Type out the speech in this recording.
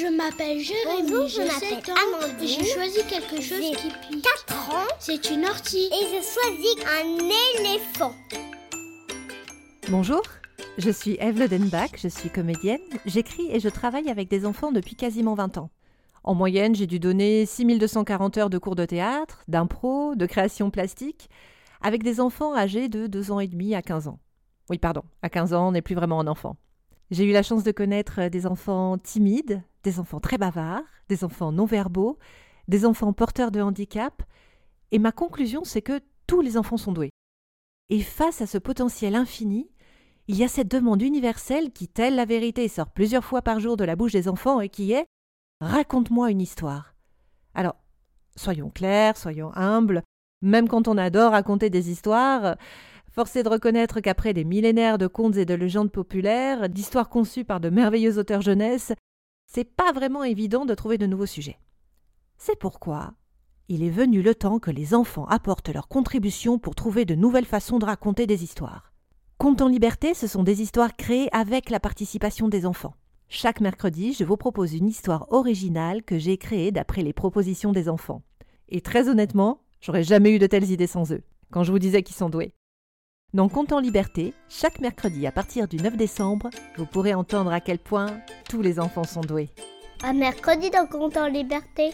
Je m'appelle Jérémy, Bonjour, je m'appelle 7 ans Amandine. et j'ai choisi quelque chose J'ai qui pique. 4 ans C'est une ortie. et je choisis un éléphant. Bonjour, je suis Eve Ledenbach, je suis comédienne, j'écris et je travaille avec des enfants depuis quasiment 20 ans. En moyenne, j'ai dû donner 6240 heures de cours de théâtre, d'impro, de création plastique, avec des enfants âgés de 2 ans et demi à 15 ans. Oui, pardon, à 15 ans, on n'est plus vraiment un enfant. J'ai eu la chance de connaître des enfants timides, des enfants très bavards, des enfants non-verbaux, des enfants porteurs de handicap, et ma conclusion, c'est que tous les enfants sont doués. Et face à ce potentiel infini, il y a cette demande universelle qui, telle la vérité, sort plusieurs fois par jour de la bouche des enfants et qui est Raconte-moi une histoire. Alors, soyons clairs, soyons humbles, même quand on adore raconter des histoires, force est de reconnaître qu'après des millénaires de contes et de légendes populaires, d'histoires conçues par de merveilleux auteurs jeunesse, c'est pas vraiment évident de trouver de nouveaux sujets. C'est pourquoi il est venu le temps que les enfants apportent leur contribution pour trouver de nouvelles façons de raconter des histoires. Contes en liberté, ce sont des histoires créées avec la participation des enfants. Chaque mercredi, je vous propose une histoire originale que j'ai créée d'après les propositions des enfants. Et très honnêtement, j'aurais jamais eu de telles idées sans eux, quand je vous disais qu'ils sont doués. Dans Contes en liberté, chaque mercredi à partir du 9 décembre, vous pourrez entendre à quel point tous les enfants sont doués. Un mercredi dans Compte en liberté.